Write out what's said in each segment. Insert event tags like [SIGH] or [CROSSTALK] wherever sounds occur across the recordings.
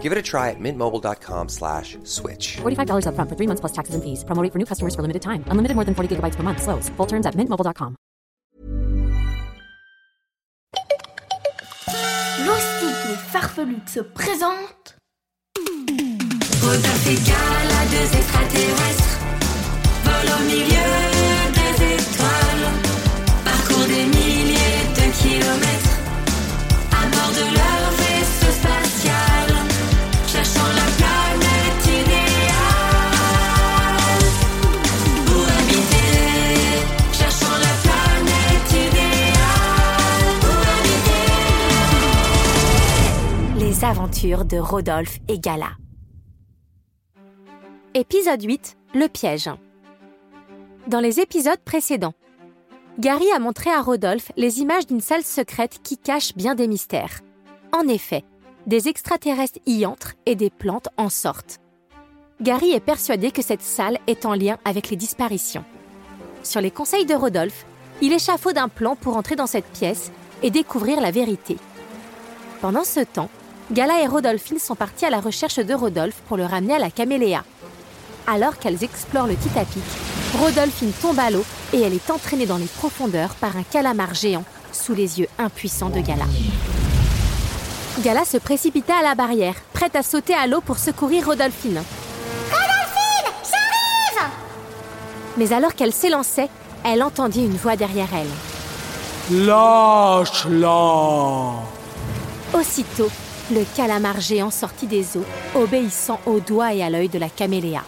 Give it a try at mintmobile.com slash switch. $45 upfront for three months plus taxes and fees. Promo rate for new customers for limited time. Unlimited more than 40 gigabytes per month. Slows. Full terms at mintmobile.com. Loustique et Farfelux se présentent Rodolphe et Gala, deux extraterrestres, volent au milieu Aventures de Rodolphe et Gala. Épisode 8. Le piège. Dans les épisodes précédents, Gary a montré à Rodolphe les images d'une salle secrète qui cache bien des mystères. En effet, des extraterrestres y entrent et des plantes en sortent. Gary est persuadé que cette salle est en lien avec les disparitions. Sur les conseils de Rodolphe, il échafaude un plan pour entrer dans cette pièce et découvrir la vérité. Pendant ce temps, Gala et Rodolphine sont partis à la recherche de Rodolphe pour le ramener à la caméléa. Alors qu'elles explorent le Titapic, Rodolphine tombe à l'eau et elle est entraînée dans les profondeurs par un calamar géant sous les yeux impuissants de Gala. Gala se précipita à la barrière, prête à sauter à l'eau pour secourir Rodolphine. Rodolphine, j'arrive Mais alors qu'elle s'élançait, elle entendit une voix derrière elle. Lâche-la Aussitôt, le calamar géant sortit des eaux, obéissant aux doigts et à l'œil de la caméléa.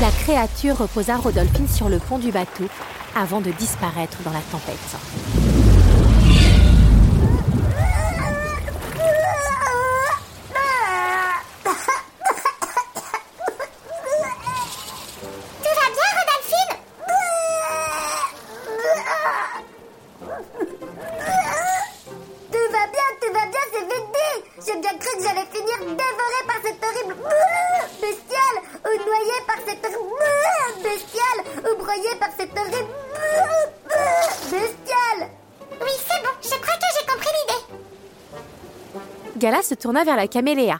La créature reposa Rodolphine sur le pont du bateau avant de disparaître dans la tempête. Que j'allais finir dévorée par cette horrible [LAUGHS] bestiale ou noyée par cette horrible [LAUGHS] bestiale ou broyée par cette horrible [LAUGHS] bestiale Oui, c'est bon, je crois que j'ai compris l'idée. Gala se tourna vers la caméléa.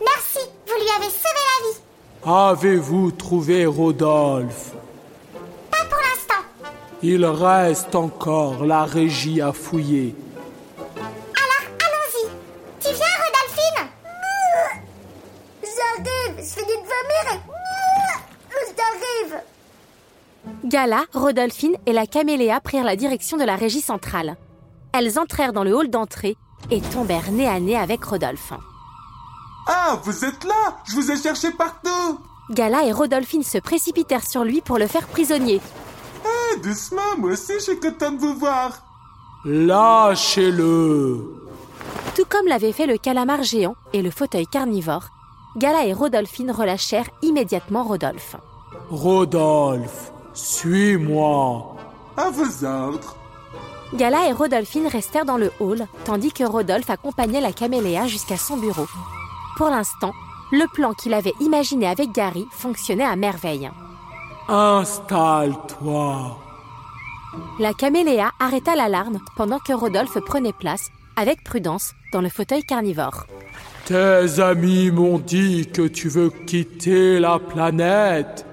Merci, vous lui avez sauvé la vie. Avez-vous trouvé Rodolphe? Pas pour l'instant. Il reste encore la régie à fouiller. Gala, Rodolphine et la caméléa prirent la direction de la régie centrale. Elles entrèrent dans le hall d'entrée et tombèrent nez à nez avec Rodolphe. Ah, vous êtes là? Je vous ai cherché partout Gala et Rodolphine se précipitèrent sur lui pour le faire prisonnier. Eh, doucement, moi aussi je suis content de vous voir Lâchez-le Tout comme l'avait fait le calamar géant et le fauteuil carnivore, Gala et Rodolphine relâchèrent immédiatement Rodolphe. Rodolphe, suis-moi. À vos ordres Gala et Rodolphine restèrent dans le hall, tandis que Rodolphe accompagnait la caméléa jusqu'à son bureau. Pour l'instant, le plan qu'il avait imaginé avec Gary fonctionnait à merveille. Installe-toi. La caméléa arrêta l'alarme pendant que Rodolphe prenait place, avec prudence, dans le fauteuil carnivore. Tes amis m'ont dit que tu veux quitter la planète.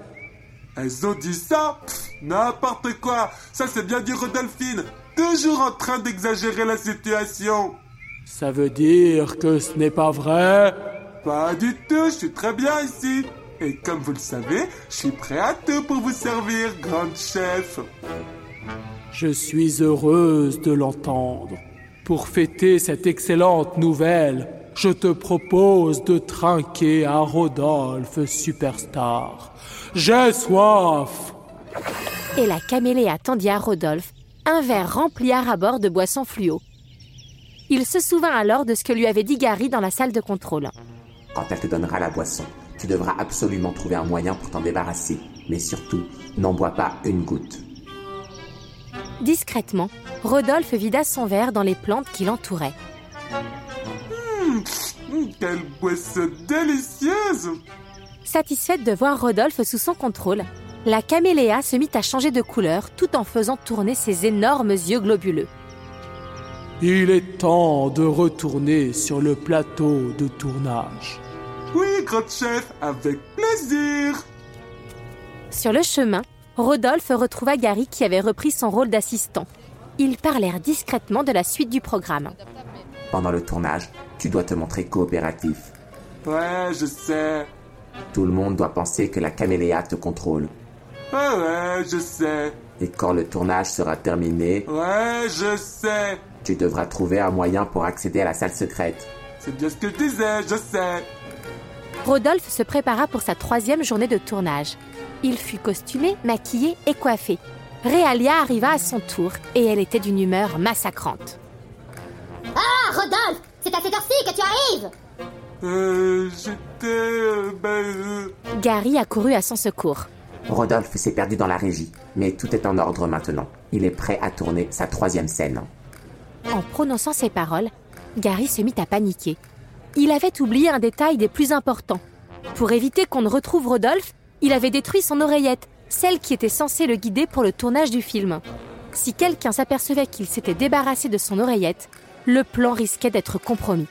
Elles ont dit ça N'importe quoi. Ça c'est bien dit Rodolphine Toujours en train d'exagérer la situation. Ça veut dire que ce n'est pas vrai? Pas du tout, je suis très bien ici. Et comme vous le savez, je suis prêt à tout pour vous servir, grande chef. Je suis heureuse de l'entendre. Pour fêter cette excellente nouvelle, je te propose de trinquer à Rodolphe Superstar. J'ai soif. Et la caméléa tendit à Rodolphe un verre rempli à rabord de boissons fluo. Il se souvint alors de ce que lui avait dit Gary dans la salle de contrôle. Quand elle te donnera la boisson, tu devras absolument trouver un moyen pour t'en débarrasser. Mais surtout, n'en bois pas une goutte. Discrètement, Rodolphe vida son verre dans les plantes qui l'entouraient. Hum, quelle boisson délicieuse Satisfaite de voir Rodolphe sous son contrôle, la caméléa se mit à changer de couleur tout en faisant tourner ses énormes yeux globuleux. Il est temps de retourner sur le plateau de tournage. Oui, grand chef, avec plaisir Sur le chemin, Rodolphe retrouva Gary qui avait repris son rôle d'assistant. Ils parlèrent discrètement de la suite du programme. Pendant le tournage, tu dois te montrer coopératif. Ouais, je sais. Tout le monde doit penser que la caméléa te contrôle. Ouais, ouais, je sais. Et quand le tournage sera terminé, Ouais, je sais. tu devras trouver un moyen pour accéder à la salle secrète. C'est bien ce que je disais, je sais. Rodolphe se prépara pour sa troisième journée de tournage. Il fut costumé, maquillé et coiffé. Réalia arriva à son tour et elle était d'une humeur massacrante. Ah, Rodolphe C'est à cette heure-ci que tu arrives Euh, j'étais... euh, ben... euh, Gary accourut à son secours. Rodolphe s'est perdu dans la régie, mais tout est en ordre maintenant. Il est prêt à tourner sa troisième scène. En prononçant ces paroles, Gary se mit à paniquer. Il avait oublié un détail des plus importants. Pour éviter qu'on ne retrouve Rodolphe, il avait détruit son oreillette, celle qui était censée le guider pour le tournage du film. Si quelqu'un s'apercevait qu'il s'était débarrassé de son oreillette, le plan risquait d'être compromis.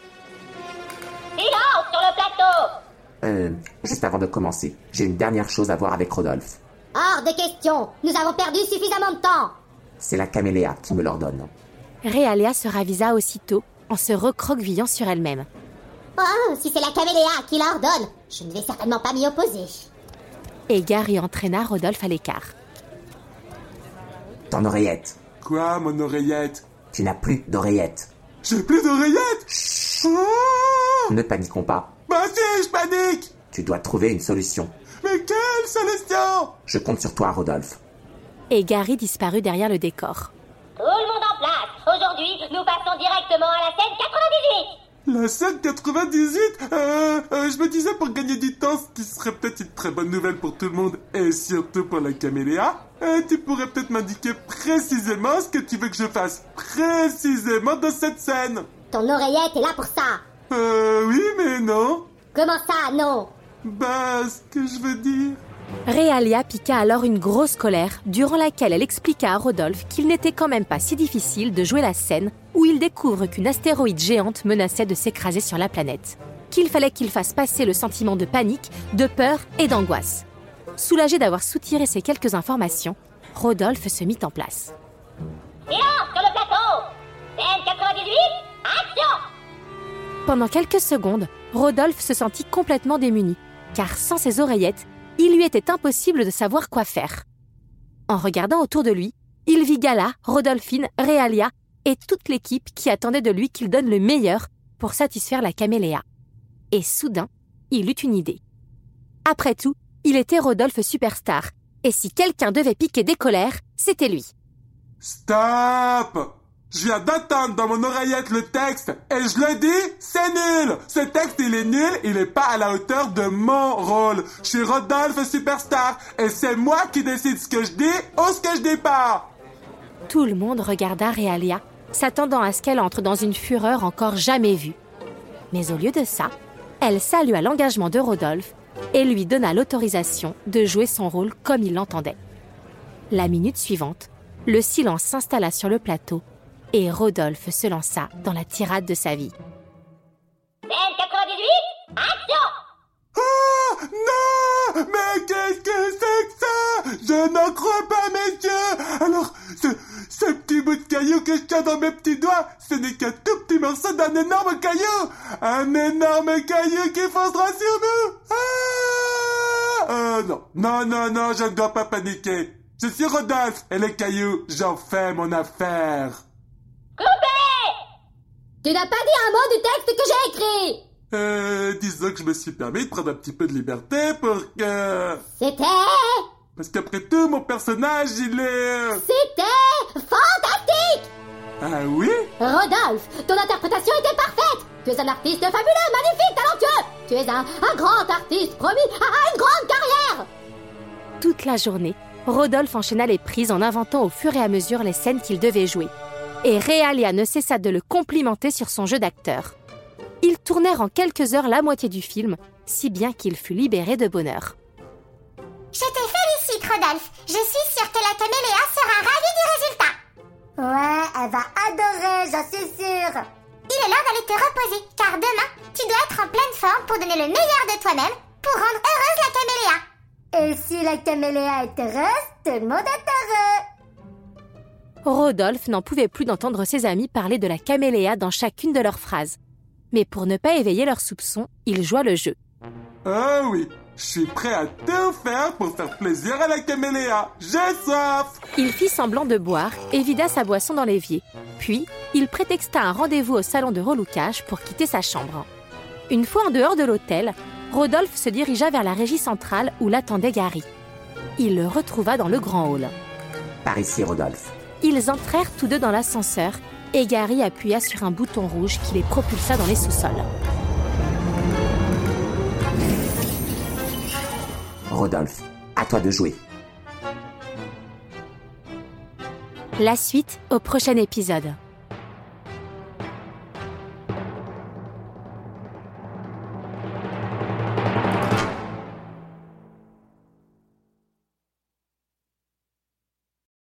Silence sur le plateau Euh, juste avant de commencer, j'ai une dernière chose à voir avec Rodolphe. Hors de question Nous avons perdu suffisamment de temps C'est la caméléa qui me l'ordonne. Réaléa se ravisa aussitôt en se recroquevillant sur elle-même. Oh, si c'est la caméléa qui l'ordonne, je ne vais certainement pas m'y opposer. Et Gary entraîna Rodolphe à l'écart. Ton oreillette. Quoi, mon oreillette? Tu n'as plus d'oreillette. J'ai plus d'oreillette Oh Ne paniquons pas. Bah si, je panique Tu dois trouver une solution. Mais quelle solution? Je compte sur toi, Rodolphe. Et Gary disparut derrière le décor. Tout le monde en place Aujourd'hui, nous passons directement à la scène 98 La scène 98 euh, euh, Je me disais pour gagner du temps, ce qui serait peut-être une très bonne nouvelle pour tout le monde, et surtout pour la caméléa, tu pourrais peut-être m'indiquer précisément ce que tu veux que je fasse précisément dans cette scène Ton oreillette est là pour ça Euh, oui, mais non. Comment ça, non? Bah, ce que je veux dire... Réalia piqua alors une grosse colère, durant laquelle elle expliqua à Rodolphe qu'il n'était quand même pas si difficile de jouer la scène où il découvre qu'une astéroïde géante menaçait de s'écraser sur la planète. Qu'il fallait qu'il fasse passer le sentiment de panique, de peur et d'angoisse. Soulagé d'avoir soutiré ces quelques informations, Rodolphe se mit en place. Silence sur le plateau Scène 98 Action Pendant quelques secondes, Rodolphe se sentit complètement démuni, car sans ses oreillettes, il lui était impossible de savoir quoi faire. En regardant autour de lui, il vit Gala, Rodolphine, Réalia et toute l'équipe qui attendait de lui qu'il donne le meilleur pour satisfaire la caméléa. Et soudain, il eut une idée. Après tout, il était Rodolphe Superstar, et si quelqu'un devait piquer des colères, c'était lui. Stop Je viens d'entendre dans mon oreillette le texte, et je le dis, c'est nul Ce texte, il est nul, il est pas à la hauteur de mon rôle. Je suis Rodolphe Superstar, et c'est moi qui décide ce que je dis ou ce que je dis pas Tout le monde regarda Réalia, s'attendant à ce qu'elle entre dans une fureur encore jamais vue. Mais au lieu de ça, elle salua l'engagement de Rodolphe et lui donna l'autorisation de jouer son rôle comme il l'entendait. La minute suivante, le silence s'installa sur le plateau et Rodolphe se lança dans la tirade de sa vie. Scène 98 Action! Ah Non! Mais qu'est-ce que c'est que ça? Je n'en crois pas mes yeux Alors, ce, ce petit bout de caillou que je tiens dans mes petits doigts, ce n'est qu'un tout petit morceau d'un énorme caillou! Un énorme caillou qui foncera sur nous! Ah Euh, non. Non, non, non, je ne dois pas paniquer. Je suis Rodolphe, et les cailloux, j'en fais mon affaire. Coupé Tu n'as pas dit un mot du texte que j'ai écrit Euh, disons que je me suis permis de prendre un petit peu de liberté pour que... C'était... Parce qu'après tout, mon personnage, il est... C'était... fantastique Ah oui? Rodolphe, ton interprétation était parfaite Tu es un artiste fabuleux, magnifique, talentueux Tu es un, un grand artiste promis à, à une grande carrière Toute la journée, Rodolphe enchaîna les prises en inventant au fur et à mesure les scènes qu'il devait jouer. Et Réalia ne cessa de le complimenter sur son jeu d'acteur. Ils tournèrent en quelques heures la moitié du film, si bien qu'il fut libéré de bonheur. Je te félicite, Rodolphe. Je suis sûre que la caméléa sera ravie du résultat. Ouais, elle va adorer, j'en suis sûre. Il est l'heure d'aller te reposer, car demain, tu dois être en pleine forme pour donner le meilleur de toi-même pour rendre heureuse la caméléa. Et si la caméléa est heureuse, tout le monde est heureux. Rodolphe n'en pouvait plus d'entendre ses amis parler de la caméléa dans chacune de leurs phrases. Mais pour ne pas éveiller leurs soupçons, il joua le jeu. Ah oui, je suis prêt à tout faire pour faire plaisir à la caméléa. J'ai soif Il fit semblant de boire et vida sa boisson dans l'évier. Puis, il prétexta un rendez-vous au salon de relouquage pour quitter sa chambre. Une fois en dehors de l'hôtel, Rodolphe se dirigea vers la régie centrale où l'attendait Gary. Il le retrouva dans le grand hall. Par ici, Rodolphe. Ils entrèrent tous deux dans l'ascenseur et Gary appuya sur un bouton rouge qui les propulsa dans les sous-sols. Rodolphe, à toi de jouer. La suite au prochain épisode.